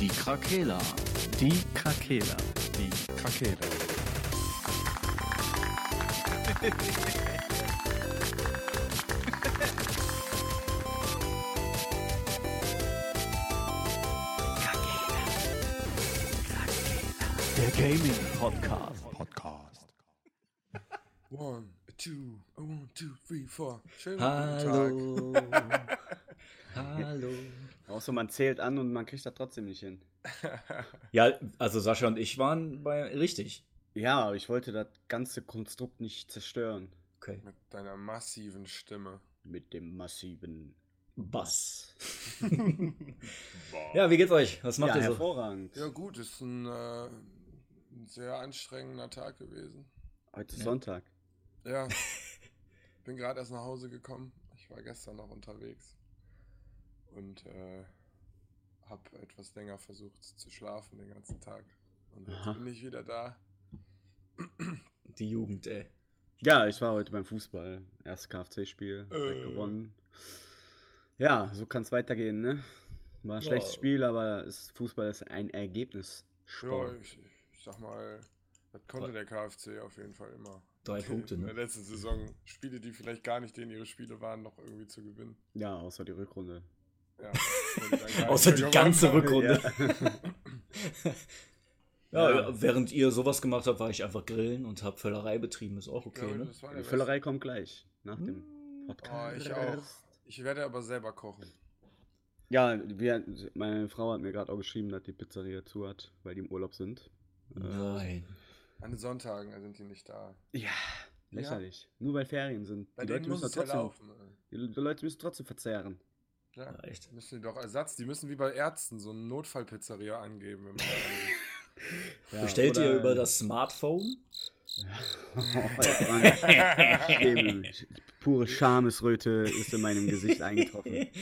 Die Krakela. Die Krakela. Die Krakela. Der Gaming Podcast. Podcast. One, two, one, two, three, four. Schönen guten Tag. Hallo. Außer man zählt an und man kriegt das trotzdem nicht hin. Ja, also Sascha und ich waren bei richtig. Ja, aber ich wollte das ganze Konstrukt nicht zerstören. Okay. Mit deiner massiven Stimme. Mit dem massiven. Bass. ja, wie geht's euch? Was macht ja, ihr so? hervorragend. Ja gut, ist ein, äh, ein sehr anstrengender Tag gewesen. Heute ist Sonntag. Ja, bin gerade erst nach Hause gekommen. Ich war gestern noch unterwegs und äh, habe etwas länger versucht zu schlafen den ganzen Tag. Und jetzt Aha. bin ich wieder da. Die Jugend, ey. Ja, ich war heute beim Fußball. Erstes KFC-Spiel. direkt Äh. gewonnen. Ja, so kann es weitergehen, ne? War ein Ja. schlechtes Spiel, aber ist, Fußball ist ein Ja, Ergebnissport. ich, ich sag mal, das konnte der KfC auf jeden Fall immer. Drei Punkte, In der ne? letzten Saison Spiele, die vielleicht gar nicht denen ihre Spiele waren, noch irgendwie zu gewinnen. Ja, außer die Rückrunde. Ja, Außer die ganze Rückrunde. Ja, Ja. während ihr sowas gemacht habt, war ich einfach grillen und hab Völlerei betrieben. Ist auch okay, Ja, ne? Die. Völlerei kommt gleich. Nach dem Oh, Podcast. ich auch. Ich werde aber selber kochen. Ja, wir, meine Frau hat mir gerade auch geschrieben, dass die Pizzeria zu hat, weil die im Urlaub sind. Äh, Nein. An den Sonntagen sind die nicht da. Ja, lächerlich. Nur weil Ferien sind. Bei die Leute müssen es ja trotzdem, laufen. die, die Leute müssen trotzdem verzehren. Ja, Ja, echt. müssen die doch Ersatz, die müssen wie bei Ärzten so eine Notfallpizzeria angeben. Wenn. Ja, Bestellt ihr über das Smartphone? Oh. Pure Schamesröte ist in meinem Gesicht eingetroffen.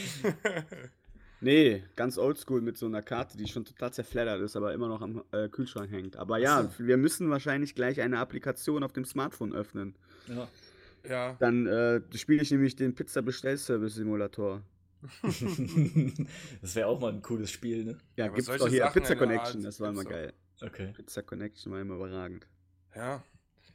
Nee, ganz oldschool mit so einer Karte, die schon total zerfleddert ist, aber immer noch am äh, Kühlschrank hängt. Aber ja, wir müssen wahrscheinlich gleich eine Applikation auf dem Smartphone öffnen. Ja. ja, Dann äh, spiele ich nämlich den Pizza-Bestellservice-Simulator. das wäre auch mal ein cooles Spiel, ne? Ja, aber gibt's doch hier. Sachen Pizza Connection, Art das war immer geil. Okay. Pizza Connection war immer überragend. ja.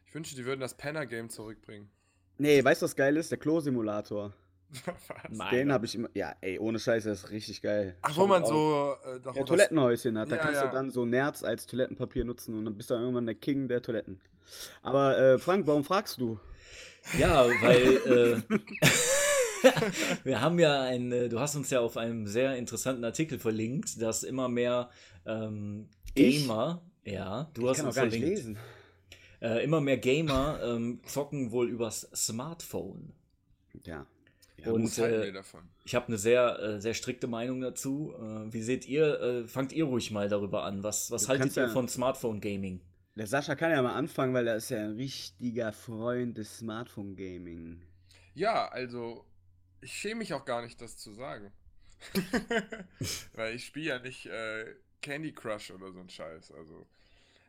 Ich wünsche, die würden das Penner-Game zurückbringen. Nee, weißt du, was geil ist? Der Klo-Simulator. Was? Den habe ich immer. Ja, ey, ohne Scheiße, das ist richtig geil. Ach, Schau wo man so. Äh, Ja, Toilettenhäuschen hat. Da Ja, kannst ja. du dann so Nerz als Toilettenpapier nutzen und dann bist du dann irgendwann der King der Toiletten. Aber äh, Frank, warum fragst du? Ja, weil äh, wir haben ja ein, äh, du hast uns ja auf einem sehr interessanten Artikel verlinkt, dass immer mehr ähm, Ich? Gamer, ja, du ich hast kann uns auch gar nicht verlinkt, lesen. Äh, immer mehr Gamer ähm, zocken wohl übers Smartphone. Ja. Und Was halten äh, ich habe eine sehr, äh, sehr strikte Meinung dazu. Äh, wie seht ihr, äh, fangt ihr ruhig mal darüber an. Was, was Du haltet ihr ja- von Smartphone-Gaming? Der Sascha kann ja mal anfangen, weil er ist ja ein richtiger Freund des Smartphone-Gaming. Ja, also. Ich schäme mich auch gar nicht, das zu sagen. Weil ich spiele ja nicht äh, Candy Crush oder so ein Scheiß. Also.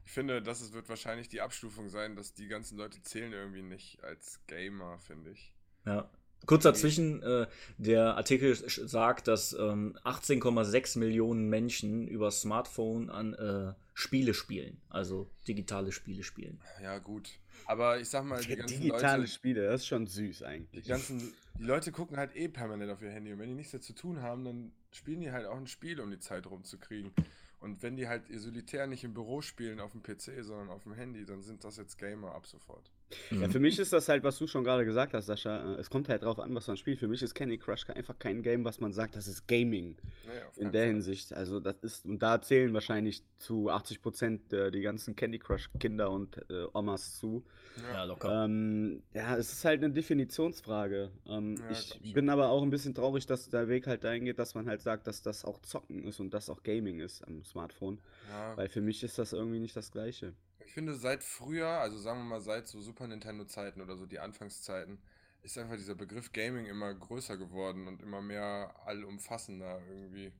Ich finde, das ist, wird wahrscheinlich die Abstufung sein, dass die ganzen Leute zählen irgendwie nicht als Gamer, finde ich. Ja. Kurz dazwischen, äh, der Artikel sagt, dass ähm, 18,6 Millionen Menschen über Smartphone an äh, Spiele spielen, also digitale Spiele spielen. Ja, gut. Aber ich sag mal, die ganzen Digitale Leute. Spiele, das ist schon süß Die eigentlich. ganzen, die Leute gucken halt eh permanent auf ihr Handy und wenn die nichts mehr zu tun haben, dann spielen die halt auch ein Spiel, um die Zeit rumzukriegen. Und wenn die halt ihr Solitär nicht im Büro spielen auf dem PC, sondern auf dem Handy, dann sind das jetzt Gamer ab sofort. Ja, für mich ist das halt, was du schon gerade gesagt hast, Sascha. äh, Es kommt halt drauf an, was man spielt. Für mich ist Candy Crush einfach kein Game, was man sagt, das ist Gaming. Naja, In der Fall. Hinsicht. Also, das ist, und da zählen wahrscheinlich zu 80 Prozent äh, die ganzen Candy Crush-Kinder und äh, Omas zu. Ja, locker. Ähm, ja, es ist halt eine Definitionsfrage. Ähm, Ja, ich schon. bin aber auch ein bisschen traurig, dass der Weg halt dahin geht, dass man halt sagt, dass das auch Zocken ist und das auch Gaming ist am Smartphone. Ja, Weil für mich ist das irgendwie nicht das Gleiche. Ich finde, seit früher, also sagen wir mal seit so Super Nintendo-Zeiten oder so die Anfangszeiten, ist einfach dieser Begriff Gaming immer größer geworden und immer mehr allumfassender irgendwie.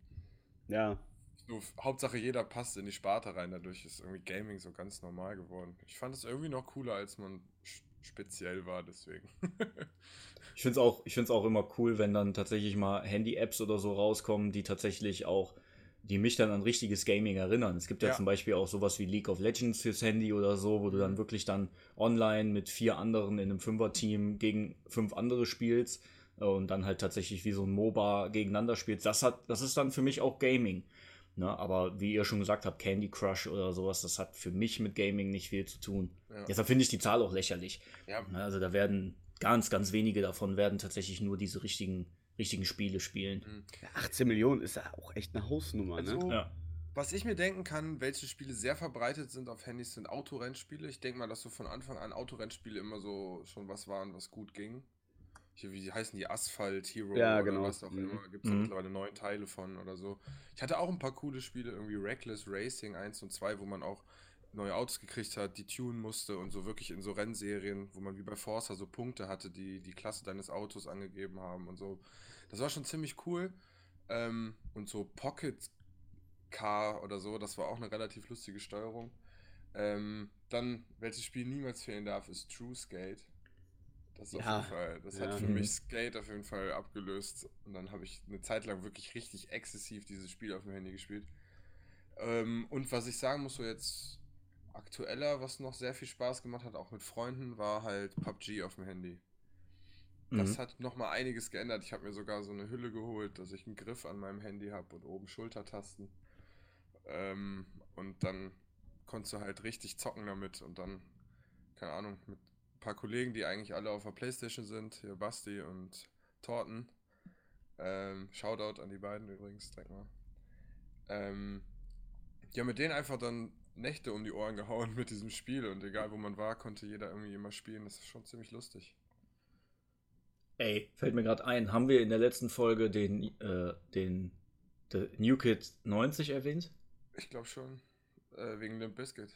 Ja, So, Hauptsache jeder passt in die Sparte rein, dadurch ist irgendwie Gaming so ganz normal geworden. Ich fand es irgendwie noch cooler, als man speziell war, deswegen. Ich finde es auch, ich find's auch immer cool, wenn dann tatsächlich mal Handy-Apps oder so rauskommen, die tatsächlich auch die mich dann an richtiges Gaming erinnern. Es gibt ja, Ja. zum Beispiel auch sowas wie League of Legends fürs Handy oder so, wo du dann wirklich dann online mit vier anderen in einem Fünfer-Team gegen fünf andere spielst äh, und dann halt tatsächlich wie so ein MOBA gegeneinander spielst. Das hat, das ist dann für mich auch Gaming. Ne? Aber wie ihr schon gesagt habt, Candy Crush oder sowas, das hat für mich mit Gaming nicht viel zu tun. Ja. Deshalb finde ich die Zahl auch lächerlich. Ja, Ne, Also da werden ganz, ganz wenige davon werden tatsächlich nur diese richtigen, richtigen Spiele spielen. Ja, 18 Millionen ist ja auch echt eine Hausnummer, ne? Also, Ja. Was ich mir denken kann, welche Spiele sehr verbreitet sind auf Handys, sind Autorennspiele. Ich denke mal, dass so von Anfang an Autorennspiele immer so schon was waren, was gut ging. Hier, wie heißen die? Asphalt Hero Ja, oder genau. was auch Mhm. immer. Gibt es Mhm. mittlerweile neun Teile von oder so. Ich hatte auch ein paar coole Spiele, irgendwie Reckless Racing 1 und 2, wo man auch neue Autos gekriegt hat, die tunen musste und so wirklich in so Rennserien, wo man wie bei Forza so Punkte hatte, die die Klasse deines Autos angegeben haben und so. Das war schon ziemlich cool. Ähm, und so Pocket Car oder so, das war auch eine relativ lustige Steuerung. Ähm, dann, welches Spiel niemals fehlen darf, ist True Skate. Das, ist auf Ja. jeden Fall, das Ja. hat für Mhm. mich Skate auf jeden Fall abgelöst. Und dann habe ich eine Zeit lang wirklich richtig exzessiv dieses Spiel auf dem Handy gespielt. Ähm, und was ich sagen muss, so jetzt aktueller, was noch sehr viel Spaß gemacht hat, auch mit Freunden, war halt PUBG auf dem Handy. Das Mhm. hat nochmal einiges geändert. Ich habe mir sogar so eine Hülle geholt, dass ich einen Griff an meinem Handy habe und oben Schultertasten. Ähm, und dann konntest du halt richtig zocken damit und dann, keine Ahnung, mit ein paar Kollegen, die eigentlich alle auf der Playstation sind, hier Basti und Torten. Ähm, Shoutout an die beiden übrigens, direkt mal. Ähm, ja, mit denen einfach dann Nächte um die Ohren gehauen mit diesem Spiel und egal wo man war, konnte jeder irgendwie immer spielen. Das ist schon ziemlich lustig. Ey, fällt mir gerade ein, haben wir in der letzten Folge den, äh, den The New Kid 90 erwähnt? Ich glaube schon. Äh, wegen dem Biscuit.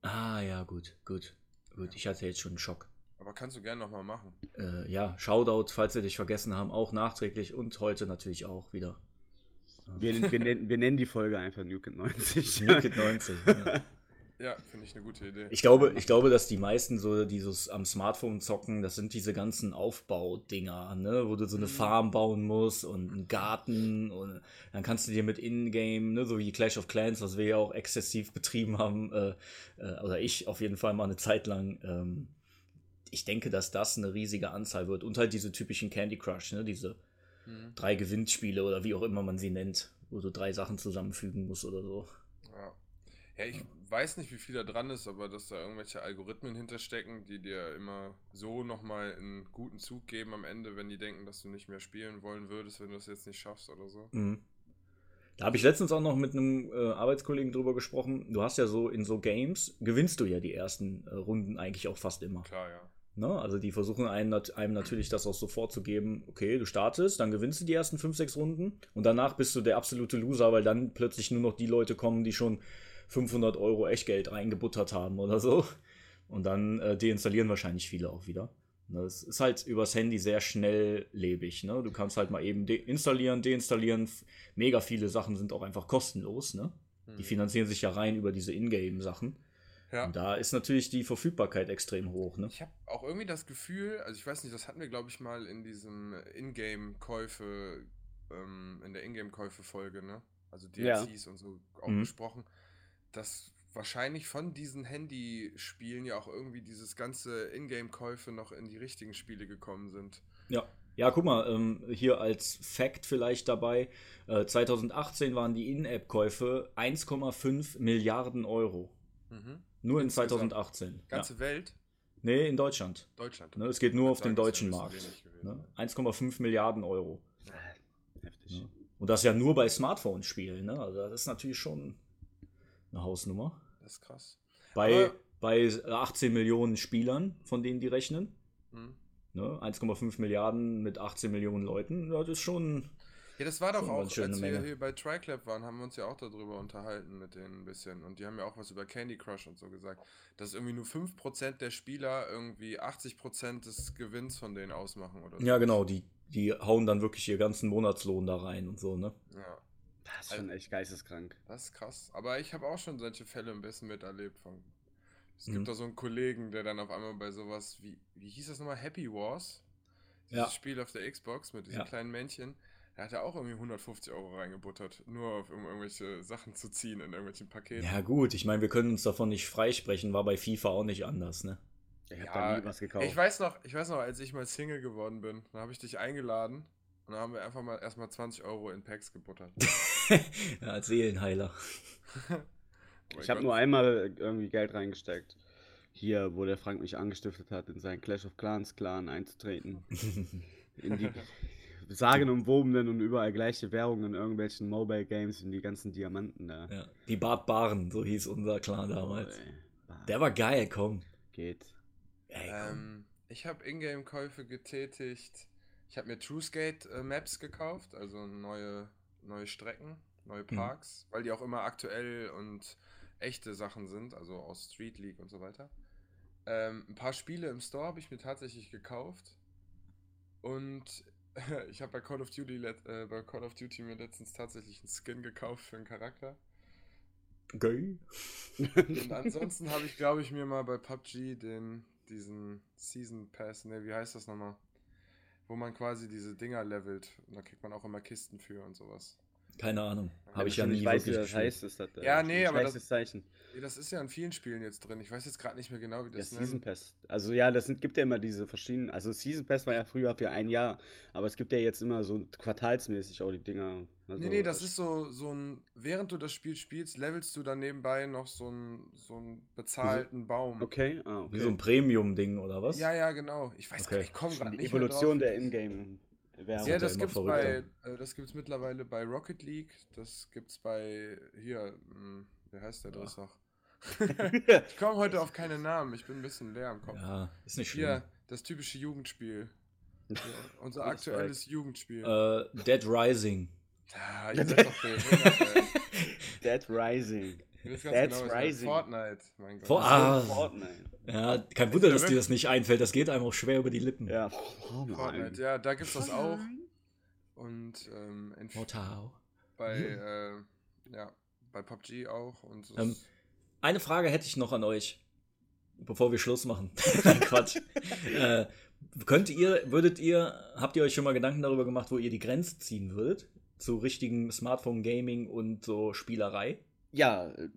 Ah, ja, gut, gut. Gut, ich hatte jetzt schon einen Schock. Aber kannst du gerne nochmal machen. Äh, ja, Shoutout, falls wir dich vergessen haben, auch nachträglich und heute natürlich auch wieder. Wir, wir, nennen, wir nennen die Folge einfach New Kid 90. New Kid 90. ja. Ja, finde ich eine gute Idee. Ich glaube, ich glaube, dass die meisten so dieses am Smartphone zocken, das sind diese ganzen Aufbaudinger, ne, wo du so eine Farm bauen musst und einen Garten und dann kannst du dir mit Ingame, ne, so wie Clash of Clans, was wir ja auch exzessiv betrieben haben, äh, äh, oder ich auf jeden Fall mal eine Zeit lang. Ähm, ich denke, dass das eine riesige Anzahl wird und halt diese typischen Candy Crush, ne, diese Mhm. drei Gewinnspiele oder wie auch immer man sie nennt, wo du drei Sachen zusammenfügen musst oder so. Ja. ich weiß nicht, wie viel da dran ist, aber dass da irgendwelche Algorithmen hinterstecken, die dir immer so nochmal einen guten Zug geben am Ende, wenn die denken, dass du nicht mehr spielen wollen würdest, wenn du das jetzt nicht schaffst oder so. Mhm. Da habe ich letztens auch noch mit einem äh, Arbeitskollegen drüber gesprochen. Du hast ja so in so Games, gewinnst du ja die ersten äh, Runden eigentlich auch fast immer. Klar, ja. Ne? Also die versuchen einem, einem natürlich das auch sofort zu geben, okay, du startest, dann gewinnst du die ersten 5, 6 Runden und danach bist du der absolute Loser, weil dann plötzlich nur noch die Leute kommen, die schon 500 Euro Echtgeld reingebuttert haben oder so. Und dann äh, deinstallieren wahrscheinlich viele auch wieder. Ne, Es ist halt übers Handy sehr schnelllebig. Ne? Du kannst halt mal eben de installieren, deinstallieren. Mega viele Sachen sind auch einfach kostenlos. Ne? Die Hm. finanzieren sich ja rein über diese Ingame-Sachen. Ja. Und da ist natürlich die Verfügbarkeit extrem hoch. Ne? Ich habe auch irgendwie das Gefühl, also ich weiß nicht, das hatten wir, glaube ich, mal in diesem Ingame-Käufe, ähm, in der Ingame-Käufe-Folge, ne? Also Ja. DLCs und so auch Mhm. besprochen, dass wahrscheinlich von diesen Handyspielen ja auch irgendwie dieses ganze Ingame-Käufe noch in die richtigen Spiele gekommen sind. Ja. Ja, guck mal, ähm, hier als Fact vielleicht dabei: äh, 2018 waren die In-App-Käufe 1,5 Milliarden Euro. Mhm. Nur in Insgesamt. 2018. Ja. Ganze Welt, Nee, in Deutschland. Deutschland. Ne, es geht nur auf den deutschen Markt. Ne? 1,5 Milliarden Euro. Heftig. Ja. Und das ja nur bei Smartphone-Spielen. Ne? Also das ist natürlich schon eine Hausnummer. Das ist krass. Bei, Aber- bei 18 Millionen Spielern, von denen die rechnen. Mhm. Ne? 1,5 Milliarden mit 18 Millionen Leuten. Ja, das ist schon. Ja, das war doch auch, als wir Menge. hier bei TriClap waren, haben wir uns ja auch darüber unterhalten mit denen ein bisschen. Und die haben ja auch was über Candy Crush und so gesagt, dass irgendwie nur 5% der Spieler irgendwie 80% des Gewinns von denen ausmachen oder so. Ja, genau. Die, die hauen dann wirklich ihr ganzen Monatslohn da rein und so. Ne? Ja, Das ist schon echt geisteskrank. das ist krass. Aber ich habe auch schon solche Fälle ein bisschen miterlebt. Von, es Mhm. gibt da so einen Kollegen, der dann auf einmal bei sowas wie, wie hieß das nochmal, Happy Wars? Ja. Dieses Spiel auf der Xbox mit diesen Ja. kleinen Männchen. Der hat ja auch irgendwie 150 Euro reingebuttert, nur auf, um irgendwelche Sachen zu ziehen in irgendwelchen Paketen. Ja, gut, ich meine, wir können uns davon nicht freisprechen, war bei FIFA auch nicht anders, ne? Ich hab da nie was gekauft. Ich weiß noch, ich weiß noch, als ich mal Single geworden bin, dann habe ich dich eingeladen und dann haben wir einfach mal erstmal 20 Euro in Packs gebuttert. ja, als Seelenheiler. Oh Ich habe nur einmal irgendwie Geld reingesteckt. Hier, wo der Frank mich angestiftet hat, in seinen Clash of Clans Clan einzutreten. in die sagenumwobenen und überall gleiche Währungen in irgendwelchen Mobile Games und die ganzen Diamanten da. Ja, die Bartbaren, so hieß unser Clan damals. Oh, Der war geil, komm. geht. Ey, komm. Ähm, ich habe Ingame-Käufe getätigt. Ich habe mir TrueSkate äh, Maps gekauft, also neue, neue Strecken, neue Mhm. Parks, weil die auch immer aktuell und echte Sachen sind, also aus Street League und so weiter. Ähm, ein paar Spiele im Store habe ich mir tatsächlich gekauft. Und ich habe bei Call of Duty äh, bei Call of Duty mir letztens tatsächlich einen Skin gekauft für einen Charakter. Geil. Und ansonsten habe ich, glaube ich, mir mal bei PUBG den, diesen Season Pass, ne, wie heißt das nochmal? Wo man quasi diese Dinger levelt. Und da kriegt man auch immer Kisten für und sowas. Keine Ahnung. Habe ich ja nicht nie weißt, wie wirklich das gespielt. heißt, ist das äh, Ja, nee, aber das- schlechtes Zeichen. Nee, das ist ja in vielen Spielen jetzt drin. Ich weiß jetzt gerade nicht mehr genau, wie das Season nennt. Pass. Also ja, das sind, gibt ja immer diese verschiedenen. Also Season Pass war ja früher für ein Jahr, aber es gibt ja jetzt immer so quartalsmäßig auch die Dinger. Also, Nee, nee, das ist so, so ein. Während du das Spiel spielst, levelst du dann nebenbei noch so einen so einen bezahlten Baum. Okay, ah, okay. Wie so ein Premium-Ding oder was? Ja, ja, genau. Ich weiß gar Okay. nicht, ich komme gerade die nicht Evolution mehr der. Ingame. Ja, das immer gibt's bei, äh, das gibt's mittlerweile bei Rocket League, das gibt's bei, hier, mh, wie heißt der das noch? ich komme heute auf keine Namen, ich bin ein bisschen leer im Kopf. Ja, ist nicht schlimm. Hier, das typische Jugendspiel. Ja, unser aktuelles Jugendspiel. Äh, Dead Rising. Ja, ich. Dead Rising. That's genau, Rising. Fortnite, mein Gott. For- Ah. Fortnite. Ja, kein Wunder, dass dir das nicht einfällt. Das geht einem auch schwer über die Lippen. Ja, Fortnite. Fortnite, ja, da gibt's das auch. Und ähm, bei, äh, ja, bei PUBG auch. Und so Ähm, Eine Frage hätte ich noch an euch, bevor wir Schluss machen. Quatsch. äh, könnt ihr, würdet ihr, habt ihr euch schon mal Gedanken darüber gemacht, wo ihr die Grenze ziehen würdet? Zu richtigen Smartphone-Gaming und so Spielerei? Ja, äh,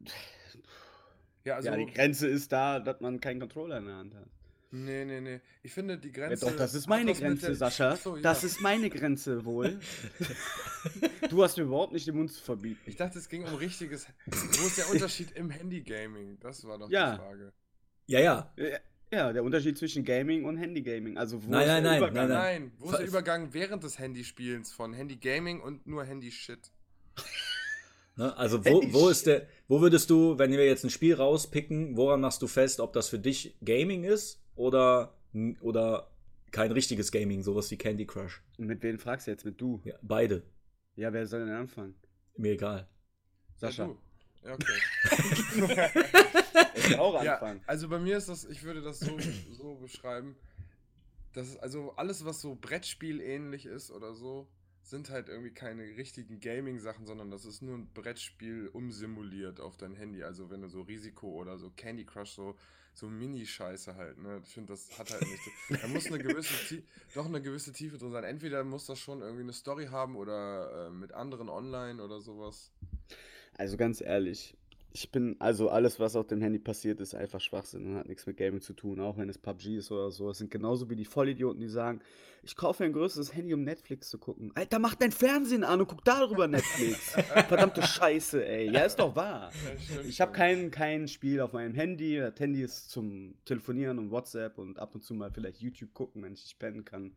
ja, also, ja, die Grenze ist da, dass man keinen Controller in der Hand hat. nee, nee, nee. Ich finde, die Ja, Grenze. doch, das ist meine Grenze, der- Sascha. So, ja. Das ist meine Grenze wohl. du hast mir überhaupt nicht den Mund zu verbieten. Ich dachte, es ging um richtiges. Wo ist der Unterschied im Handy-Gaming? Das war doch Ja. die Frage. Ja, ja. Ja, der Unterschied zwischen Gaming und Handy-Gaming. Also, wo Nein, ist nein, der nein, Übergang? nein, Nein, wo ist der Übergang während des Handyspielens von Handy-Gaming und nur Handy-Shit? Ne? Also wo, wo ist der, wo würdest du, wenn wir jetzt ein Spiel rauspicken, woran machst du fest, ob das für dich Gaming ist oder, oder kein richtiges Gaming, sowas wie Candy Crush? Und mit wem fragst du jetzt? Mit du? Ja, beide. Ja, wer soll denn anfangen? Mir egal. Sascha. Ja, du. Ja, okay. Ich will auch ja, anfangen. also bei mir ist das, ich würde das so, so beschreiben, dass also alles, was so Brettspiel ähnlich ist oder so, sind halt irgendwie keine richtigen Gaming-Sachen, sondern das ist nur ein Brettspiel umsimuliert auf dein Handy. Also wenn du so Risiko oder so Candy Crush, so, so Mini-Scheiße halt, ne? Ich finde, das hat halt nicht. Da muss eine gewisse, doch eine gewisse Tiefe drin sein. Entweder muss das schon irgendwie eine Story haben oder äh, mit anderen online oder sowas. Also ganz ehrlich, ich bin, also alles, was auf dem Handy passiert, ist einfach Schwachsinn und hat nichts mit Gaming zu tun, auch wenn es PUBG ist oder so. Es sind genauso wie die Vollidioten, die sagen, ich kaufe ein größeres Handy, um Netflix zu gucken. Alter, mach dein Fernsehen an und guck darüber Netflix. Verdammte Scheiße, ey. Ja, ist doch wahr. Ich habe kein, kein Spiel auf meinem Handy. Das Handy ist zum Telefonieren und WhatsApp und ab und zu mal vielleicht YouTube gucken, wenn ich nicht pennen kann.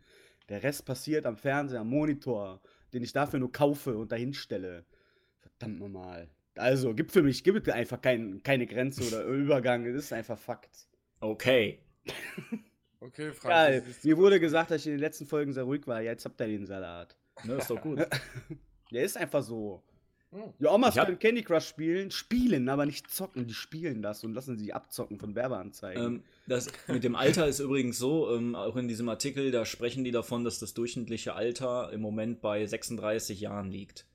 Der Rest passiert am Fernseher, am Monitor, den ich dafür nur kaufe und dahin stelle. Verdammt normal. Also, gibt für mich gibt es einfach kein, keine Grenze oder Übergang. Es ist einfach Fakt. Okay. Okay, Frank. Geil. Mir wurde gesagt, dass ich in den letzten Folgen sehr ruhig war. Jetzt habt ihr den Salat. Ne, ist doch gut. Der ist einfach so. Hm. Die Omas hab- können Candy Crush spielen, spielen, aber nicht zocken. Die spielen das und lassen sich abzocken von Werbeanzeigen. Ähm, das mit dem Alter ist übrigens so, ähm, auch in diesem Artikel, da sprechen die davon, dass das durchschnittliche Alter im Moment bei 36 Jahren liegt.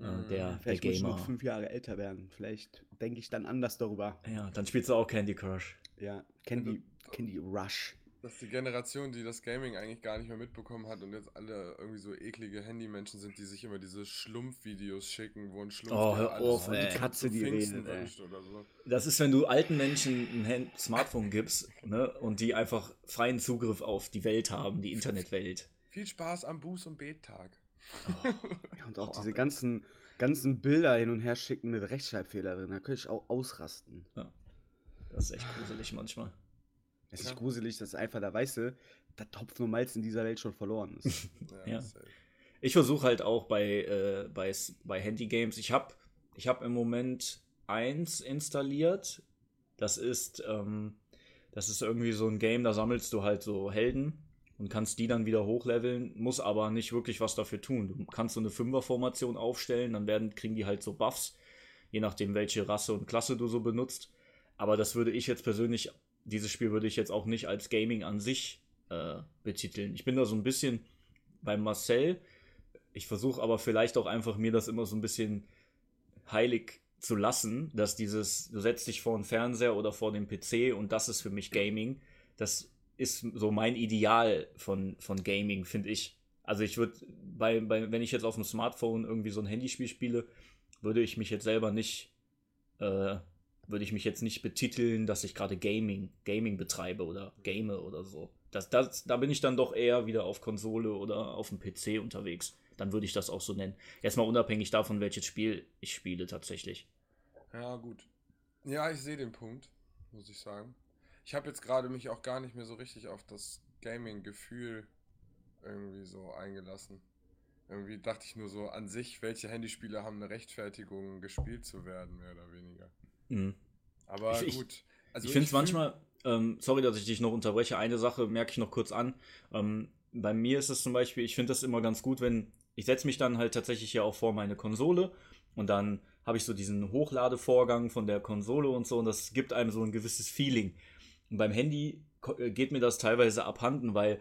Äh, der, der Vielleicht muss ich Gamer. noch fünf Jahre älter werden. Vielleicht denke ich dann anders darüber. Ja, dann spielst du auch Candy Crush. Ja, Candy, Candy Rush. Dass die Generation, die das Gaming eigentlich gar nicht mehr mitbekommen hat und jetzt alle irgendwie so eklige Handymenschen sind, die sich immer diese Schlumpfvideos schicken, wo ein Schlumpf Oh, hör auf, zu ey. Katze, die Pfingsten redet, ey. wünscht oder so. Das ist, wenn du alten Menschen ein Hand Smartphone gibst ne, und die einfach freien Zugriff auf die Welt haben, die Internetwelt. Viel Spaß am Buß- und Bettag. Ja, und auch diese ganzen, ganzen Bilder hin und her schicken mit Rechtschreibfehler drin. Da könnte ich auch ausrasten. Das ist echt gruselig manchmal. Es ist Ja. gruselig, dass einfach der Weiße, der Topf nur Malz in dieser Welt schon verloren ist. Ja. safe. Ich versuche halt auch bei, äh, bei, bei Handy-Games, ich habe ich hab im Moment eins installiert. Das ist, ähm, das ist irgendwie so ein Game, da sammelst du halt so Helden und kannst die dann wieder hochleveln, muss aber nicht wirklich was dafür tun. Du kannst so eine Fünfer-Formation aufstellen, dann werden, kriegen die halt so Buffs, je nachdem, welche Rasse und Klasse du so benutzt. Aber das würde ich jetzt persönlich, dieses Spiel würde ich jetzt auch nicht als Gaming an sich äh, betiteln. Ich bin da so ein bisschen bei Marcel. Ich versuche aber vielleicht auch einfach mir das immer so ein bisschen heilig zu lassen, dass dieses, du setzt dich vor den Fernseher oder vor den PC und das ist für mich Gaming. Das ist so mein Ideal von, von Gaming, finde ich. Also ich würde, bei, bei, wenn ich jetzt auf dem Smartphone irgendwie so ein Handyspiel spiele, würde ich mich jetzt selber nicht, äh, würde ich mich jetzt nicht betiteln, dass ich gerade Gaming, Gaming betreibe oder game oder so. Das, das, da bin ich dann doch eher wieder auf Konsole oder auf dem PC unterwegs. Dann würde ich das auch so nennen. Erstmal unabhängig davon, welches Spiel ich spiele tatsächlich. Ja, gut. Ja, ich sehe den Punkt, muss ich sagen. Ich habe jetzt gerade mich auch gar nicht mehr so richtig auf das Gaming-Gefühl irgendwie so eingelassen. Irgendwie dachte ich nur so an sich, welche Handyspiele haben eine Rechtfertigung, gespielt zu werden, mehr oder weniger. Mhm. Aber Ich- gut. Also ich finde es manchmal, ähm, sorry, dass ich dich noch unterbreche, eine Sache merke ich noch kurz an. Ähm, bei mir ist es zum Beispiel, ich finde das immer ganz gut, wenn ich setze mich dann halt tatsächlich ja auch vor meine Konsole und dann habe ich so diesen Hochladevorgang von der Konsole und so und das gibt einem so ein gewisses Feeling. Und beim Handy äh, geht mir das teilweise abhanden, weil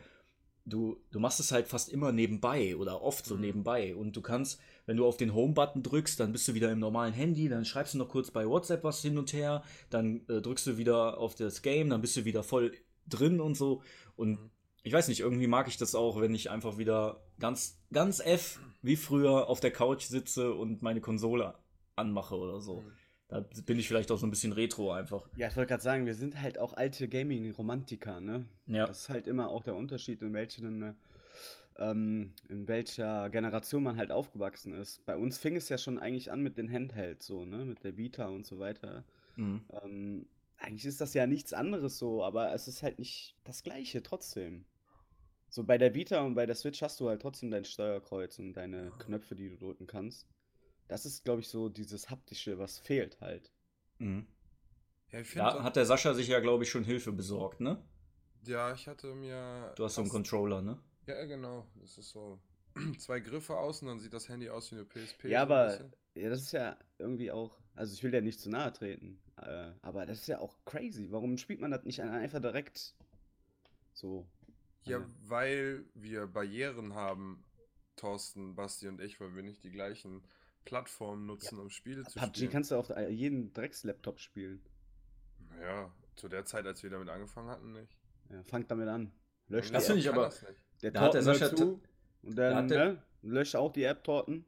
du, du machst es halt fast immer nebenbei oder oft so Mhm. nebenbei. Und du kannst, wenn du auf den Home-Button drückst, dann bist du wieder im normalen Handy, dann schreibst du noch kurz bei WhatsApp was hin und her, dann äh, drückst du wieder auf das Game, dann bist du wieder voll drin und so. Und Mhm. ich weiß nicht, irgendwie mag ich das auch, wenn ich einfach wieder ganz, ganz F wie früher auf der Couch sitze und meine Konsole anmache oder so. Mhm. Da bin ich vielleicht auch so ein bisschen retro einfach. Ja, ich wollte gerade sagen, wir sind halt auch alte Gaming-Romantiker, ne? Ja. Das ist halt immer auch der Unterschied, in welchen, äh, ähm, in welcher Generation man halt aufgewachsen ist. Bei uns fing es ja schon eigentlich an mit den Handhelds, so, ne? Mit der Vita und so weiter. Mhm. Ähm, eigentlich ist das ja nichts anderes so, aber es ist halt nicht das Gleiche trotzdem. So bei der Vita und bei der Switch hast du halt trotzdem dein Steuerkreuz und deine Knöpfe, die du drücken kannst. Das ist, glaube ich, so dieses haptische, was fehlt halt. Mhm. Ja, Da hat der Sascha sich ja, glaube ich, schon Hilfe besorgt, ne? Ja, ich hatte mir. Du hast so einen Controller, ne? Ja, genau. Das ist so. Zwei Griffe außen, dann sieht das Handy aus wie eine PSP. Ja, aber ja, das ist ja irgendwie auch, also ich will ja nicht zu nahe treten, äh, aber das ist ja auch crazy. Warum spielt man das nicht einfach direkt so? Ja, Ja. weil wir Barrieren haben, Thorsten, Basti und ich, weil wir nicht die gleichen Plattformen nutzen, um Spiele zu PUBG spielen. kannst du auf jeden Drecks-Laptop spielen. Naja, zu der Zeit, als wir damit angefangen hatten, nicht. Ja, fangt damit an. Löscht Das finde ich aber-. Der Da hat der Sascha dazu und da dann der- ne, löscht auch die App-Torten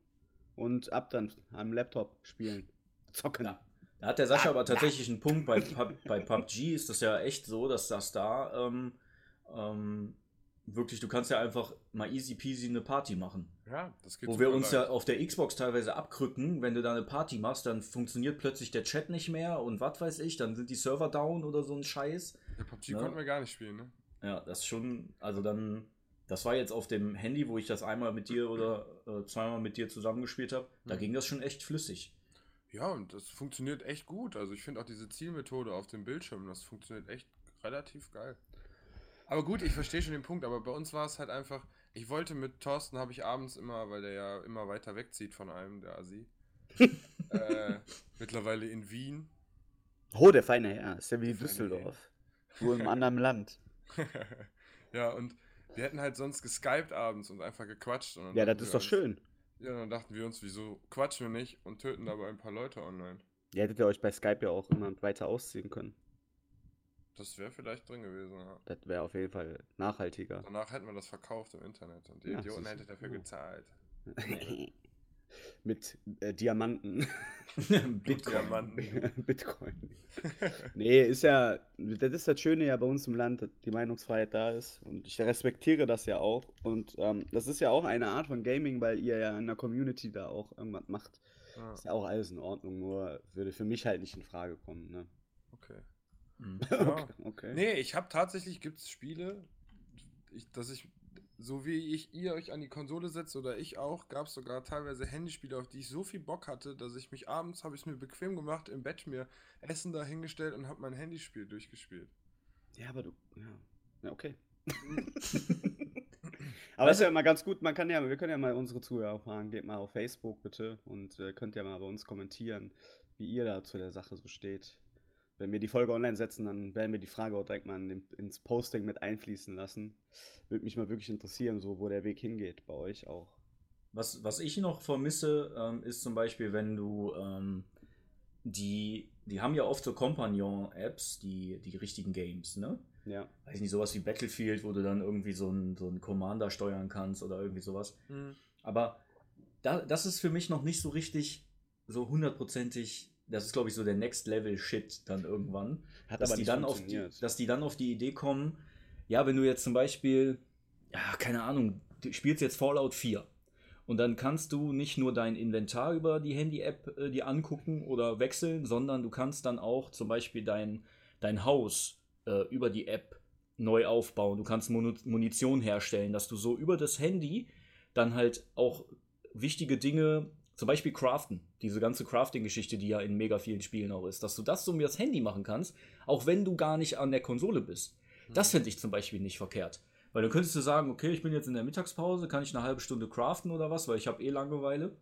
und ab dann am Laptop spielen. Zocken. Ja. Da hat der Sascha aber tatsächlich einen Punkt. Bei, bei PUBG ist das ja echt so, dass das da ähm, ähm, wirklich, du kannst ja einfach mal easy peasy eine Party machen. Ja, das geht Wo wir uns ja leicht. auf der Xbox teilweise abkrücken, wenn du da eine Party machst, dann funktioniert plötzlich der Chat nicht mehr und was weiß ich, dann sind die Server down oder so ein Scheiß. Ja, PUBG Ja. konnten wir gar nicht spielen, ne? Ja, das schon, also dann, das war jetzt auf dem Handy, wo ich das einmal mit dir oder äh, zweimal mit dir zusammengespielt habe, da Mhm. ging das schon echt flüssig. Ja, und das funktioniert echt gut. Also ich finde auch diese Zielmethode auf dem Bildschirm, das funktioniert echt relativ geil. Aber gut, ich verstehe schon den Punkt, aber bei uns war es halt einfach, ich wollte mit Thorsten, habe ich abends immer, weil der ja immer weiter wegzieht von einem, der Asi, äh, mittlerweile in Wien. Oh, der feine Herr. Ist ja wie Düsseldorf. Nur im anderen Land. ja, und wir hätten halt sonst geskypt abends und einfach gequatscht. Und Ja, das ist doch uns- schön. Ja, dann dachten wir uns, wieso quatschen wir nicht und töten dabei ein paar Leute online. Ihr hättet ja euch bei Skype ja auch immer weiter ausziehen können. Das wäre vielleicht drin gewesen, ja. Das wäre auf jeden Fall nachhaltiger. Danach hätten wir das verkauft im Internet und die Ja, Idioten hätten dafür Ja. gezahlt. Mit äh, Diamanten. Bitcoin. Diamanten. Bitcoin. Nee, ist ja, das ist das Schöne ja bei uns im Land, dass die Meinungsfreiheit da ist. Und ich respektiere das ja auch. Und ähm, das ist ja auch eine Art von Gaming, weil ihr ja in der Community da auch irgendwas macht. Ja, Ist ja auch alles in Ordnung, nur würde für mich halt nicht in Frage kommen. Ne? okay. Mhm. Ja. Okay. Nee, ich habe tatsächlich, gibt es Spiele, ich, dass ich, so wie ich ihr euch an die Konsole setzt oder ich auch, gab es sogar teilweise Handyspiele, auf die ich so viel Bock hatte, dass ich mich abends, habe ich es mir bequem gemacht, im Bett mir Essen dahingestellt und habe mein Handyspiel durchgespielt. Ja, aber du. Ja, ja okay. aber ist ja immer ganz gut, man kann ja, wir können ja mal unsere Zuhörer fragen, geht mal auf Facebook bitte und äh, könnt ja mal bei uns kommentieren, wie ihr da zu der Sache so steht. Wenn wir die Folge online setzen, dann werden wir die Frage auch direkt mal in ins Posting mit einfließen lassen. Würde mich mal wirklich interessieren, so wo der Weg hingeht, bei euch auch. Was, was ich noch vermisse, ähm, ist zum Beispiel, wenn du ähm, die, die haben ja oft so Companion-Apps, die, die richtigen Games, ne? Ja. Weiß nicht, sowas wie Battlefield, wo du dann irgendwie so einen so einen Commander steuern kannst oder irgendwie sowas. Aber da, das ist für mich noch nicht so richtig so hundertprozentig. Das ist, glaube ich, so der Next Level Shit dann irgendwann. Hat dass aber die, dann auf die, dass die dann auf die Idee kommen, ja, wenn du jetzt zum Beispiel, ja, keine Ahnung, du spielst jetzt Fallout 4 und dann kannst du nicht nur dein Inventar über die Handy-App äh, dir angucken oder wechseln, sondern du kannst dann auch zum Beispiel dein, dein Haus äh, über die App neu aufbauen. Du kannst Munu- Munition herstellen, dass du so über das Handy dann halt auch wichtige Dinge, zum Beispiel craften, diese ganze Crafting-Geschichte, die ja in mega vielen Spielen auch ist, dass du das so mit das Handy machen kannst, auch wenn du gar nicht an der Konsole bist. Das finde ich zum Beispiel nicht verkehrt. Weil dann könntest du sagen, okay, ich bin jetzt in der Mittagspause, kann ich eine halbe Stunde craften oder was, weil ich habe eh Langeweile.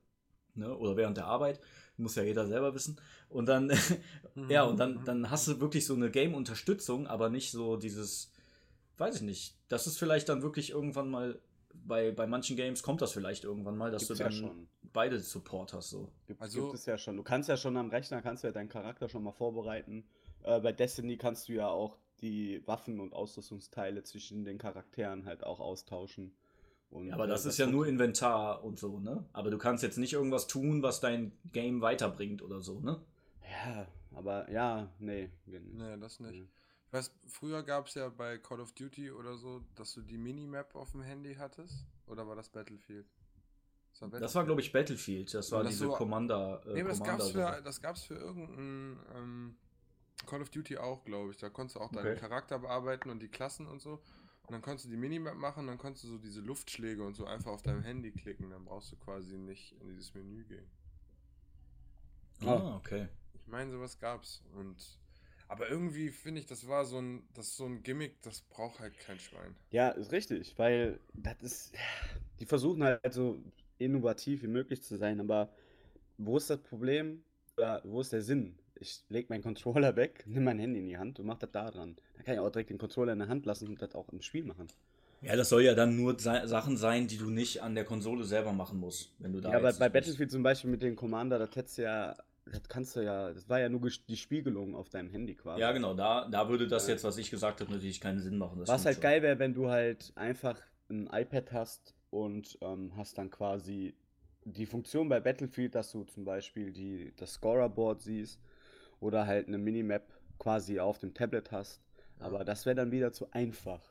Ne? Oder während der Arbeit. Muss ja jeder selber wissen. Und dann, ja, und dann, dann hast du wirklich so eine Game-Unterstützung, aber nicht so dieses, weiß ich nicht. Das ist vielleicht dann wirklich irgendwann mal, bei, bei manchen Games kommt das vielleicht irgendwann mal, dass Gibt's du ja dann schon. beide Support hast. So. Gibt, Also- gibt es ja schon. Du kannst ja schon am Rechner, kannst ja deinen Charakter schon mal vorbereiten. Äh, bei Destiny kannst du ja auch die Waffen und Ausrüstungsteile zwischen den Charakteren halt auch austauschen. Und, Ja, aber äh, das ist ja nur Inventar und so, ne? Aber du kannst jetzt nicht irgendwas tun, was dein Game weiterbringt oder so, ne? Ja, aber ja, nee. Nee, das nicht. nee. Ich weiß, früher gab es ja bei Call of Duty oder so, dass du die Minimap auf dem Handy hattest. Oder war das Battlefield? Das war, Das war, glaube ich, Battlefield. Das war das diese so- Commander. Äh, Nee, aber das gab's, Commander-Sache. für, das gab's für irgendein ähm, Call of Duty auch, glaube ich. Da konntest du auch deinen Okay. Charakter bearbeiten und die Klassen und so. Und dann konntest du die Minimap machen, dann konntest du so diese Luftschläge und so einfach auf deinem Handy klicken. Dann brauchst du quasi nicht in dieses Menü gehen. Ah, okay. Ich meine, sowas gab's. Und aber irgendwie finde ich, das war so ein, das ist so ein Gimmick, das braucht halt kein Schwein. Ja, ist richtig, weil das ist. Die versuchen halt so innovativ wie möglich zu sein, aber wo ist das Problem? Oder wo ist der Sinn? Ich lege meinen Controller weg, nehme mein Handy in die Hand und mache das da dran. Dann kann ich auch direkt den Controller in der Hand lassen und das auch im Spiel machen. Ja, das soll ja dann nur Sachen sein, die du nicht an der Konsole selber machen musst, wenn du da Ja, aber bei nicht bist. Battlefield zum Beispiel mit dem Commander, das hättest du ja, das kannst du ja, das war ja nur die Spiegelung auf deinem Handy quasi. Ja, genau, da, da würde das jetzt, was ich gesagt habe, natürlich keinen Sinn machen. Das Was halt schon. geil wäre, wenn du halt einfach ein iPad hast und ähm, hast dann quasi die Funktion bei Battlefield, dass du zum Beispiel die, das Scorerboard siehst oder halt eine Minimap quasi auf dem Tablet hast. Aber das wäre dann wieder zu einfach.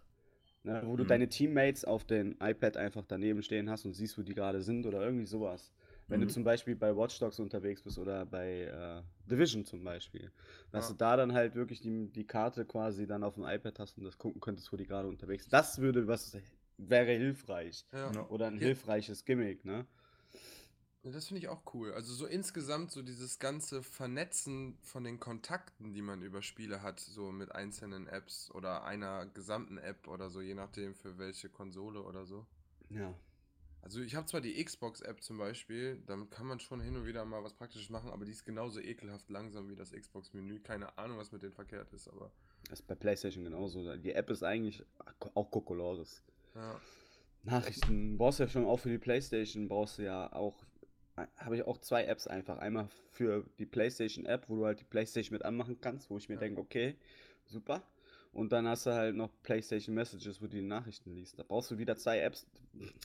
Ne? Wo du Mhm. deine Teammates auf dem iPad einfach daneben stehen hast und siehst, wo die gerade sind oder irgendwie sowas. Wenn Mhm. du zum Beispiel bei Watch Dogs unterwegs bist oder bei äh, Division zum Beispiel, dass Ja. du da dann halt wirklich die, die Karte quasi dann auf dem iPad hast und das gucken könntest, wo die gerade unterwegs sind. Das würde was wäre hilfreich. Ja. Oder ein Ja. hilfreiches Gimmick, ne? Ja, Das finde ich auch cool. Also so insgesamt so dieses ganze Vernetzen von den Kontakten, die man über Spiele hat, so mit einzelnen Apps oder einer gesamten App oder so, je nachdem für welche Konsole oder so. Ja. Also ich habe zwar die Xbox-App zum Beispiel, damit kann man schon hin und wieder mal was Praktisches machen, aber die ist genauso ekelhaft langsam wie das Xbox-Menü. Keine Ahnung, was mit denen verkehrt ist, aber Das ist bei PlayStation genauso. Die App ist eigentlich auch Kokolores. ja. Nachrichten brauchst du ja schon auch für die PlayStation, brauchst du ja auch, habe ich auch zwei Apps einfach. Einmal für die PlayStation App, wo du halt die PlayStation mit anmachen kannst, wo ich mir Ja. denke, okay, super. Und dann hast du halt noch PlayStation Messages, wo du die Nachrichten liest. Da brauchst du wieder zwei Apps.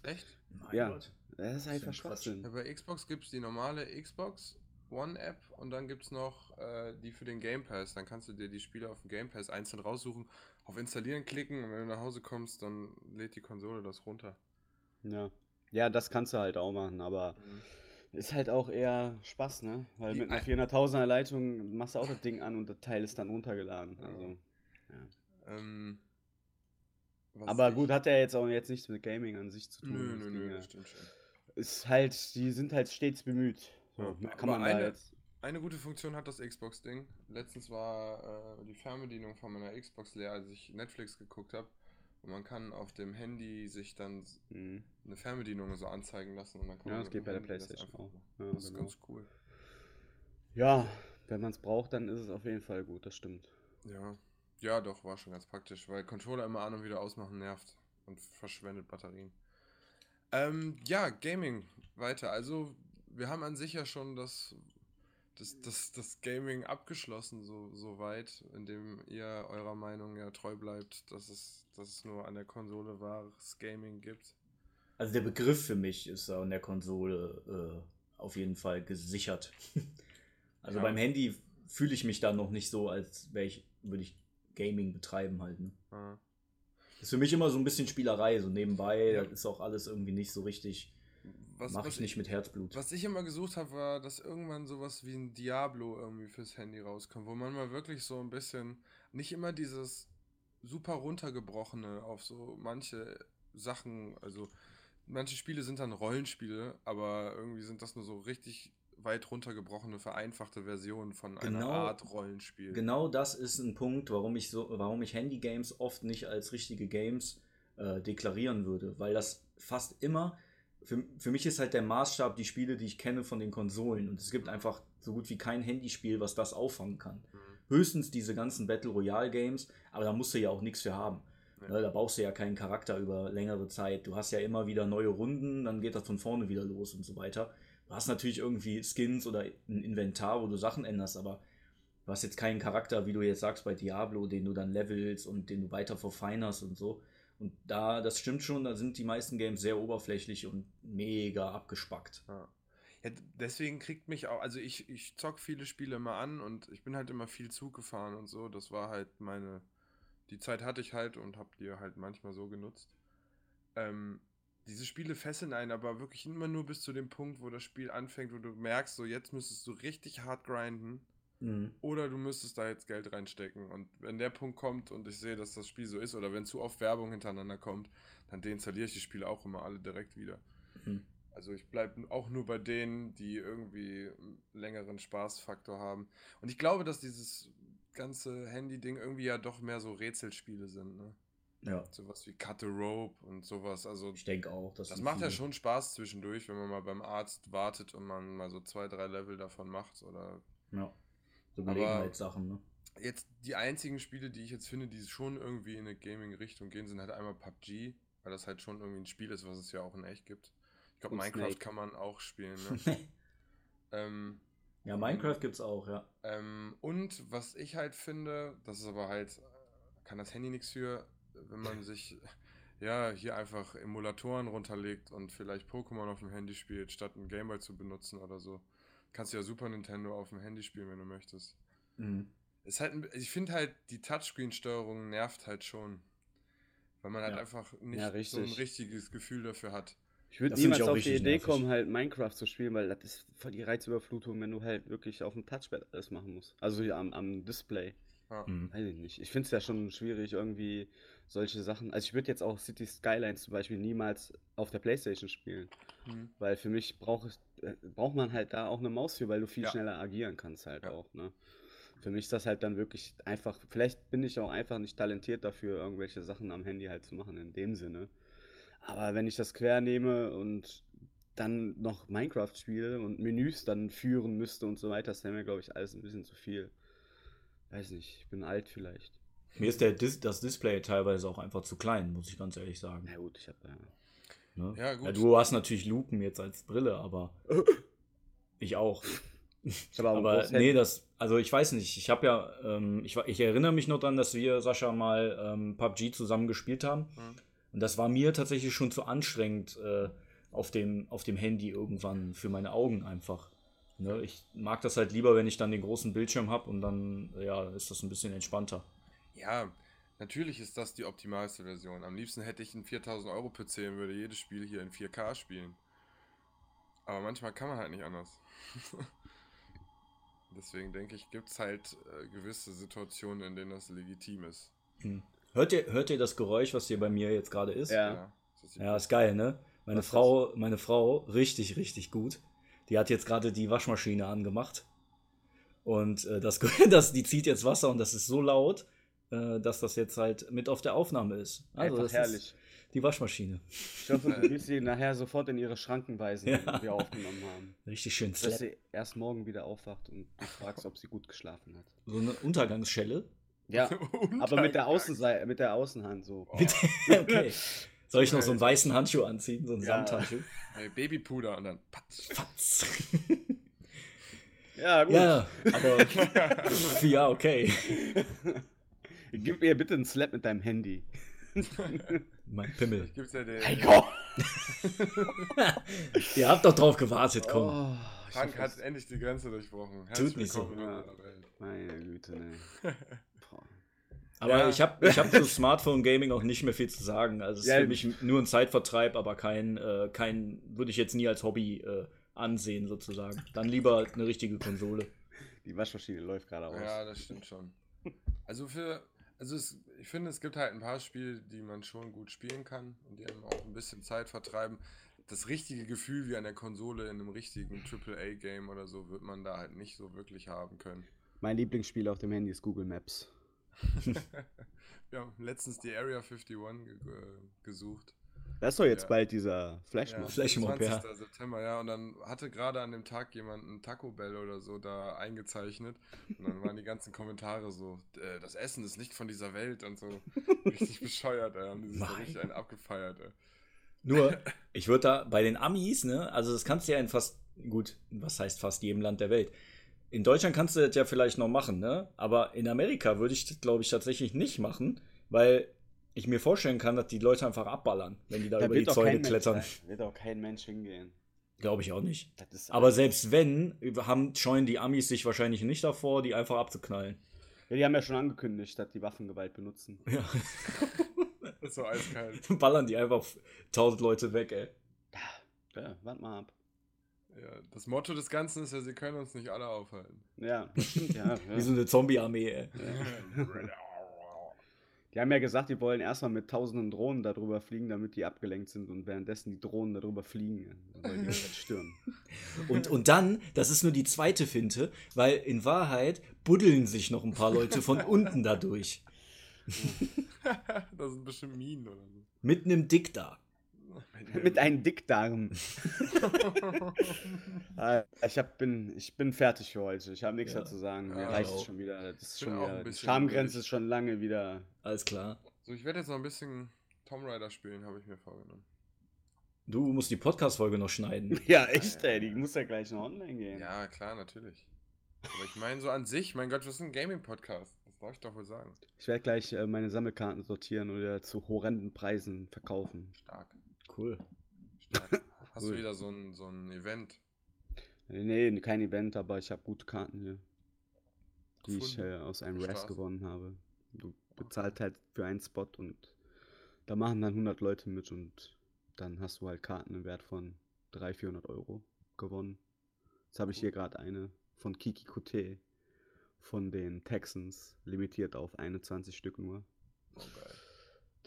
Echt? Mein Ja. Gott. Das ist einfach. Schwachsinn. Ja, bei Xbox gibt es die normale Xbox One App und dann gibt es noch äh, die für den Game Pass. Dann kannst du dir die Spiele auf dem Game Pass einzeln raussuchen, auf Installieren klicken und wenn du nach Hause kommst, dann lädt die Konsole das runter. Ja. Ja, das kannst du halt auch machen, aber ist halt auch eher Spaß, ne? Weil Die mit einer ein- 400.000er Leitung machst du auch das Ding an und das Teil ist dann runtergeladen. Ja. Ähm, Aber gut, hat ja jetzt auch jetzt nichts mit Gaming an sich zu tun. Nö, nö, nö, ja. das stimmt schon. Ist halt, die sind halt stets bemüht. So, Ja, aber kann man eine- jetzt. Eine gute Funktion hat das Xbox-Ding. Letztens war äh, die Fernbedienung von meiner Xbox leer, als ich Netflix geguckt habe. Und man kann auf dem Handy sich dann Mhm. eine Fernbedienung so anzeigen lassen. Und dann kann Ja, man das geht bei der Handy PlayStation auch. Ja, das ist genau. ganz cool. Ja, wenn man es braucht, dann ist es auf jeden Fall gut, das stimmt. Ja. Ja, doch, war schon ganz praktisch, weil Controller immer an und wieder ausmachen nervt und verschwendet Batterien. Ähm, ja, Gaming weiter. Also, wir haben an sich ja schon das, das, das, das Gaming abgeschlossen, so, so weit, indem ihr eurer Meinung ja treu bleibt, dass es, dass es nur an der Konsole wahres Gaming gibt. Also der Begriff für mich ist an der Konsole äh, auf jeden Fall gesichert. also Ja. beim Handy fühle ich mich da noch nicht so, als wäre ich, würde ich Gaming betreiben halt. Ne? Ja. Ist für mich immer so ein bisschen Spielerei, so nebenbei. Ja. Das ist auch alles irgendwie nicht so richtig. Mache ich nicht mit Herzblut. Was ich immer gesucht habe, war, dass irgendwann sowas wie ein Diablo irgendwie fürs Handy rauskommt, wo man mal wirklich so ein bisschen, nicht immer dieses super runtergebrochene auf so manche Sachen, also manche Spiele sind dann Rollenspiele, aber irgendwie sind das nur so richtig weit runtergebrochene, vereinfachte Versionen von einer Genau. Art Rollenspiel. Genau das ist ein Punkt, warum ich so, warum ich Handy-Games oft nicht als richtige Games äh, deklarieren würde, weil das fast immer für, für mich ist halt der Maßstab die Spiele, die ich kenne von den Konsolen und es gibt einfach so gut wie kein Handyspiel, was das auffangen kann. Mhm. Höchstens diese ganzen Battle Royale Games, aber da musst du ja auch nichts für haben. Ja. Ne, da brauchst du ja keinen Charakter über längere Zeit. Du hast ja immer wieder neue Runden, dann geht das von vorne wieder los und so weiter. Du hast natürlich irgendwie Skins oder ein Inventar, wo du Sachen änderst, aber du hast jetzt keinen Charakter, wie du jetzt sagst bei Diablo, den du dann levelst und den du weiter verfeinerst und so. Und da, das stimmt schon, da sind die meisten Games sehr oberflächlich und mega abgespackt. Ja. Ja, deswegen kriegt mich auch, also ich, ich zock viele Spiele immer an und ich bin halt immer viel Zug gefahren und so. Das war halt meine, die Zeit hatte ich halt und hab die halt manchmal so genutzt. Ähm, diese Spiele fesseln einen aber wirklich immer nur bis zu dem Punkt, wo das Spiel anfängt, wo du merkst, so jetzt müsstest du richtig hart grinden Mhm. oder du müsstest da jetzt Geld reinstecken. Und wenn der Punkt kommt und ich sehe, dass das Spiel so ist oder wenn zu oft Werbung hintereinander kommt, dann deinstalliere ich die Spiele auch immer alle direkt wieder. Mhm. Also ich bleibe auch nur bei denen, die irgendwie einen längeren Spaßfaktor haben. Und ich glaube, dass dieses ganze Handy-Ding irgendwie ja doch mehr so Rätselspiele sind, ne? Ja, Sowas wie Cut the Rope und sowas. Also ich denke auch. dass das sind macht ja viele- schon Spaß zwischendurch, wenn man mal beim Arzt wartet und man mal so zwei, drei Level davon macht. Oder Ja, so Gelegenheitssachen, ne? jetzt die einzigen Spiele, die ich jetzt finde, die schon irgendwie in eine Gaming-Richtung gehen, sind halt einmal PUBG, weil das halt schon irgendwie ein Spiel ist, was es ja auch in echt gibt. Ich glaube, Minecraft Snake. kann man auch spielen, ne? ähm, ja, Minecraft gibt's auch, ja. Ähm, und was ich halt finde, das ist aber halt, kann das Handy nichts für, wenn man sich ja hier einfach Emulatoren runterlegt und vielleicht Pokémon auf dem Handy spielt, statt einen Gameboy zu benutzen oder so. Kannst du ja Super Nintendo auf dem Handy spielen, wenn du möchtest. Mhm. Ist halt, ein- ich finde halt, die Touchscreen-Steuerung nervt halt schon. Weil man halt Ja. einfach nicht Ja, so ein richtig. richtiges Gefühl dafür hat. Ich würde ich niemals auch auf die Idee nervig. kommen, halt Minecraft zu spielen, weil das ist voll die Reizüberflutung, wenn du halt wirklich auf dem Touchpad alles machen musst. Also hier am, am Display. Ja. Mhm. Weiß ich nicht. Ich finde es ja schon schwierig, irgendwie solche Sachen. Also ich würde jetzt auch City Skylines zum Beispiel niemals auf der Playstation spielen. Hm. Weil für mich brauch ich, äh, braucht man halt da auch eine Maus für, weil du viel Ja. schneller agieren kannst halt Ja. auch, ne? Für mich ist das halt dann wirklich einfach, vielleicht bin ich auch einfach nicht talentiert dafür, irgendwelche Sachen am Handy halt zu machen, in dem Sinne. Aber wenn ich das quer nehme und dann noch Minecraft spiele und Menüs dann führen müsste und so weiter, das wäre mir, glaube ich, alles ein bisschen zu viel. Weiß nicht, ich bin alt vielleicht. Mir ist der Dis das Display teilweise auch einfach zu klein, muss ich ganz ehrlich sagen. Na gut, ich habe ja. Ne? Ja, gut. du hast natürlich Lupen jetzt als Brille, aber ich auch. Ich habe aber, Aber großes nee, das, also ich weiß nicht, ich habe ja, ähm, ich, ich erinnere mich noch dran, dass wir, Sascha, mal ähm, PUBG zusammen gespielt haben. Mhm. Und das war mir tatsächlich schon zu anstrengend äh, auf, dem, auf dem Handy irgendwann für meine Augen einfach. Ne? Ich mag das halt lieber, wenn ich dann den großen Bildschirm habe und dann, ja, ist das ein bisschen entspannter. Ja, natürlich ist das die optimalste Version. Am liebsten hätte ich einen 4000 Euro PC und würde jedes Spiel hier in 4K spielen. Aber manchmal kann man halt nicht anders. Deswegen denke ich, gibt es halt äh, gewisse Situationen, in denen das legitim ist. Hm. Hört, ihr, hört ihr das Geräusch, was hier bei mir jetzt gerade ist? Ja. das ist Ja, ist geil, ne? Meine Was ist Frau, meine Frau, richtig, richtig gut. Die hat jetzt gerade die Waschmaschine angemacht. Und äh, das, das, die zieht jetzt Wasser und das ist so laut, äh, dass das jetzt halt mit auf der Aufnahme ist. Also Einfach das herrlich. ist die Waschmaschine. Ich hoffe, du willst sie nachher sofort in ihre Schranken weisen, Ja. die wir aufgenommen haben. Richtig schön Dass slap. sie erst morgen wieder aufwacht und du fragst, ob sie gut geschlafen hat. So eine Untergangsschelle. Ja, aber mit der. Außenseite, mit der Außenhand so. Oh, okay. Soll ich noch so einen weißen Handschuh anziehen? So einen Ja. Samthandschuh? ey, Babypuder und dann patsch. Fatz. Ja, gut. ja, aber. ja, okay. Gib mir bitte einen Slap mit deinem Handy. Mein Pimmel. Gibt's ja den. Gott! Ihr habt doch drauf gewartet, komm. Oh, ich Frank hat endlich die Grenze durchbrochen. Tut nicht so. Ja. Welt. Meine Güte, ne. Aber Ja. ich habe ich hab zu Smartphone Gaming auch nicht mehr viel zu sagen. Also es ist Ja, für mich nur ein Zeitvertreib, aber kein, äh, kein würde ich jetzt nie als Hobby äh, ansehen sozusagen. Dann lieber eine richtige Konsole. Die Waschmaschine läuft gerade aus. Ja, das stimmt schon. Also für, also es, ich finde, es gibt halt ein paar Spiele, die man schon gut spielen kann und die einem auch ein bisschen Zeit vertreiben. Das richtige Gefühl wie an der Konsole in einem richtigen AAA-Game oder so wird man da halt nicht so wirklich haben können. Mein Lieblingsspiel auf dem Handy ist Google Maps. Wir haben letztens die Area 51 ge ge gesucht. Das ist doch jetzt Ja. bald dieser Flashmob. Ja, Flashmob, 20. ja. September, ja. Und dann hatte gerade an dem Tag jemand ein Taco Bell oder so da eingezeichnet. Und dann waren die ganzen Kommentare so, äh, das Essen ist nicht von dieser Welt und so. Richtig bescheuert, ey. Haben die sich Mein richtig einen abgefeiert, ey. Nur, ich würde da bei den Amis, ne, also das kannst du ja in fast, gut, was heißt fast jedem Land der Welt. In Deutschland kannst du das ja vielleicht noch machen, ne? Aber in Amerika würde ich das, glaube ich, tatsächlich nicht machen, weil ich mir vorstellen kann, dass die Leute einfach abballern, wenn die da, Da über die Zäune Mensch, klettern. da wird auch kein Mensch hingehen. Glaube ich auch nicht. Das ist Aber selbst wenn, haben, scheuen die Amis sich wahrscheinlich nicht davor, die einfach abzuknallen. ja, die haben ja schon angekündigt, dass die Waffengewalt benutzen. Ja. Das ist so eiskalt. Ballern die einfach tausend Leute weg, ey. Ja, warte mal ab. Ja, das Motto des Ganzen ist ja, sie können uns nicht alle aufhalten. Ja, stimmt, ja. Wie so ja. eine Zombie-Armee, ey. Die haben ja gesagt, die wollen erstmal mit tausenden Drohnen darüber fliegen, damit die abgelenkt sind und währenddessen die Drohnen darüber fliegen. Dann wollen die uns halt stürmen. Und, und dann, das ist nur die zweite Finte, weil in Wahrheit buddeln sich noch ein paar Leute von unten dadurch. das sind bestimmt Minen oder so. Mit einem Dick da. mit einem Dickdarm. Ah, ich, hab, bin, ich bin fertig für heute. Ich habe nichts Ja. mehr zu sagen. Mir Ja, reicht ich es schon wieder. Das ist schon wieder die Schamgrenze ist schon lange wieder. Alles klar. So, ich werde jetzt noch ein bisschen Tomb Raider spielen, habe ich mir vorgenommen. Du musst die Podcast-Folge noch schneiden. Ja, echt, ey. Die muss ja gleich noch online gehen. Ja, klar, natürlich. Aber ich meine so an sich, mein Gott, was ist ein Gaming-Podcast? Das darf ich doch wohl sagen. Ich werde gleich äh, meine Sammelkarten sortieren oder zu horrenden Preisen verkaufen. Stark. Cool. Stark. Hast Cool. du wieder so ein, so ein Event Nee, kein Event, aber ich habe gute Karten hier, die ich äh, aus einem Straße? gewonnen habe. Du bezahlst halt für einen Spot und da machen dann 100 Leute mit und dann hast du halt Karten im Wert von 300, 400 Euro gewonnen. Jetzt habe ich hier gerade eine von Kiki Kote von den Texans, limitiert auf 21 Stück nur. Oh, geil.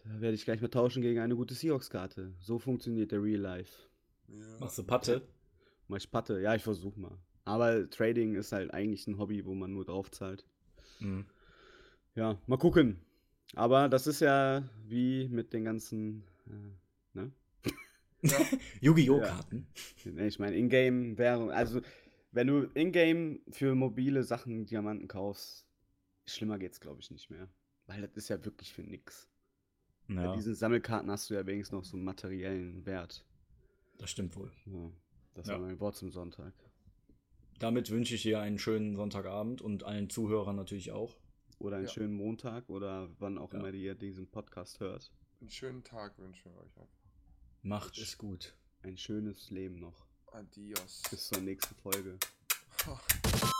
Da werde ich gleich mal tauschen gegen eine gute Seahawks-Karte. So funktioniert der Real Life. Ja. Machst du Patte? Mal ich patte, ja, ich versuche mal. Aber Trading ist halt eigentlich ein Hobby, wo man nur drauf zahlt. Mhm. Ja, mal gucken. Aber das ist ja wie mit den ganzen, äh, ne? Yu-Gi-Oh! Ja. Karten. Nee, Ich meine, Ingame-Währung, also wenn du Ingame für mobile Sachen Diamanten kaufst, schlimmer geht's, glaube ich, nicht mehr. Weil das ist ja wirklich für nix. Bei Ja, diesen Sammelkarten hast du ja wenigstens noch so einen materiellen Wert. das stimmt wohl. Ja, das Ja. war mein Wort zum Sonntag. damit wünsche ich dir einen schönen Sonntagabend und allen Zuhörern natürlich auch. Oder einen Ja. schönen Montag oder wann auch Ja. immer ihr diesen Podcast hört. Einen schönen Tag wünschen wir euch einfach. Macht es gut. Ein schönes Leben noch. Adios. Bis zur nächsten Folge.